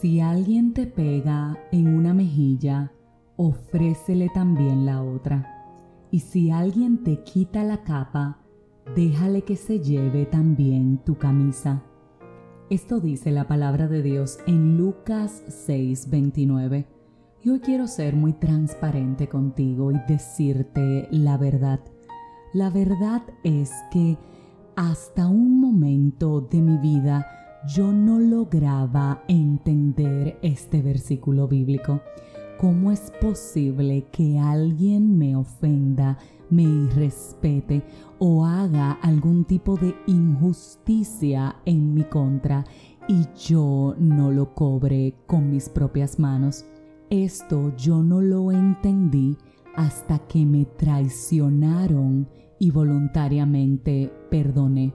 Si alguien te pega en una mejilla, ofrécele también la otra. Y si alguien te quita la capa, déjale que se lleve también tu camisa. Esto dice la palabra de Dios en Lucas 6:29. Y hoy quiero ser muy transparente contigo y decirte la verdad. La verdad es que hasta un momento de mi vida yo no lograba entender este versículo bíblico. ¿Cómo es posible que alguien me ofenda, me irrespete o haga algún tipo de injusticia en mi contra y yo no lo cobre con mis propias manos? Esto yo no lo entendí hasta que me traicionaron y voluntariamente perdoné,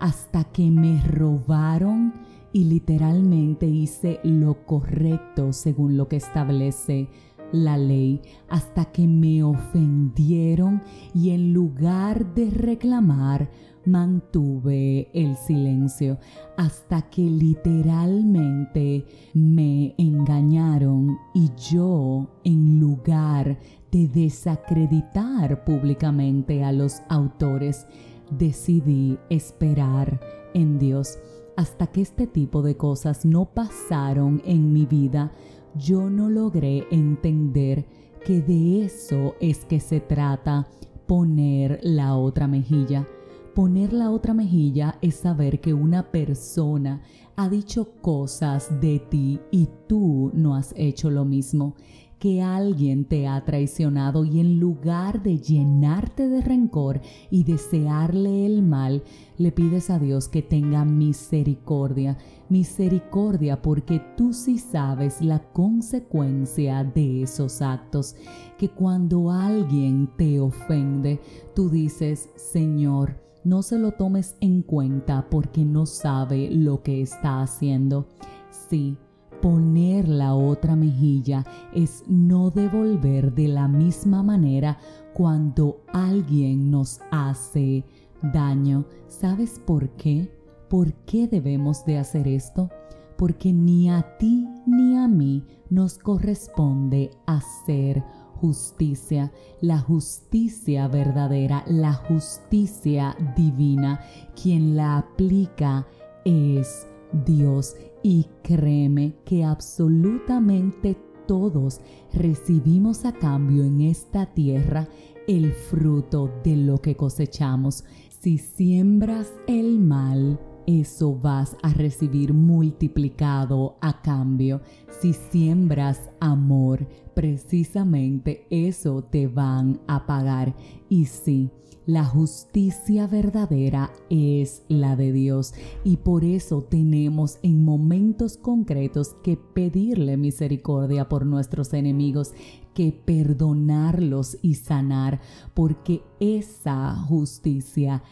hasta que me robaron y literalmente hice lo correcto según lo que establece la ley hasta que me ofendieron y en lugar de reclamar mantuve el silencio hasta que literalmente me engañaron y yo en lugar de desacreditar públicamente a los autores decidí esperar en Dios hasta que este tipo de cosas no pasaron en mi vida, yo no logré entender que de eso es que se trata poner la otra mejilla. Poner la otra mejilla es saber que una persona ha dicho cosas de ti y tú no has hecho lo mismo. Que alguien te ha traicionado y en lugar de llenarte de rencor y desearle el mal, le pides a Dios que tenga misericordia, misericordia porque tú sí sabes la consecuencia de esos actos, que cuando alguien te ofende, tú dices, Señor, no se lo tomes en cuenta porque no sabe lo que está haciendo. Sí, Poner la otra mejilla es no devolver de la misma manera cuando alguien nos hace daño. ¿Sabes por qué? ¿Por qué debemos de hacer esto? Porque ni a ti ni a mí nos corresponde hacer justicia, la justicia verdadera, la justicia divina. Quien la aplica es Dios y créeme que absolutamente todos recibimos a cambio en esta tierra el fruto de lo que cosechamos. Si siembras el mal, eso vas a recibir multiplicado a cambio. Si siembras amor, precisamente eso te van a pagar. Y sí, la justicia verdadera es la de Dios y por eso tenemos en momentos concretos que pedirle misericordia por nuestros enemigos, que perdonarlos y sanar, porque esa justicia,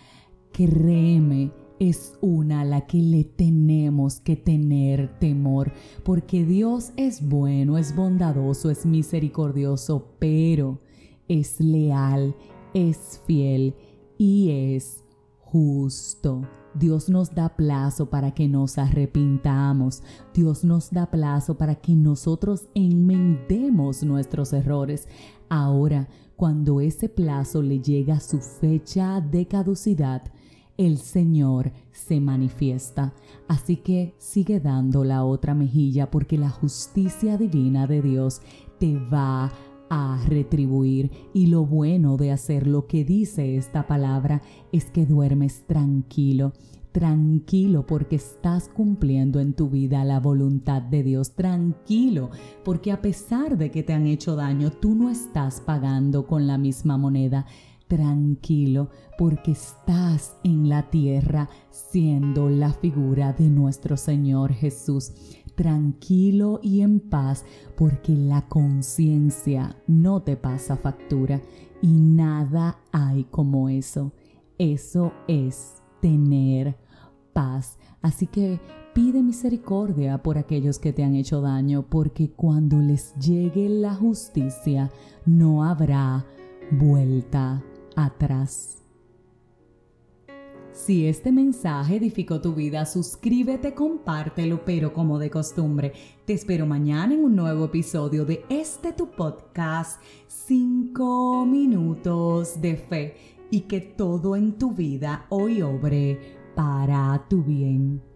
créeme, es una a la que le tenemos que tener temor, porque Dios es bueno, es bondadoso, es misericordioso, pero es leal es fiel y es justo. Dios nos da plazo para que nos arrepintamos. Dios nos da plazo para que nosotros enmendemos nuestros errores. Ahora, cuando ese plazo le llega a su fecha de caducidad, el Señor se manifiesta. Así que sigue dando la otra mejilla porque la justicia divina de Dios te va a retribuir. Y lo bueno de hacer lo que dice esta palabra es que duermes tranquilo. Tranquilo porque estás cumpliendo en tu vida la voluntad de Dios. Tranquilo porque a pesar de que te han hecho daño, tú no estás pagando con la misma moneda tranquilo porque estás en la tierra siendo la figura de nuestro Señor Jesús tranquilo y en paz porque la conciencia no te pasa factura y nada hay como eso. Eso es tener paz. Así que pide misericordia por aquellos que te han hecho daño porque cuando les llegue la justicia no habrá vuelta atrás. Si este mensaje edificó tu vida, suscríbete, compártelo, pero como de costumbre, te espero mañana en un nuevo episodio de este tu podcast, 5 minutos de fe, y que todo en tu vida hoy obre para tu bien.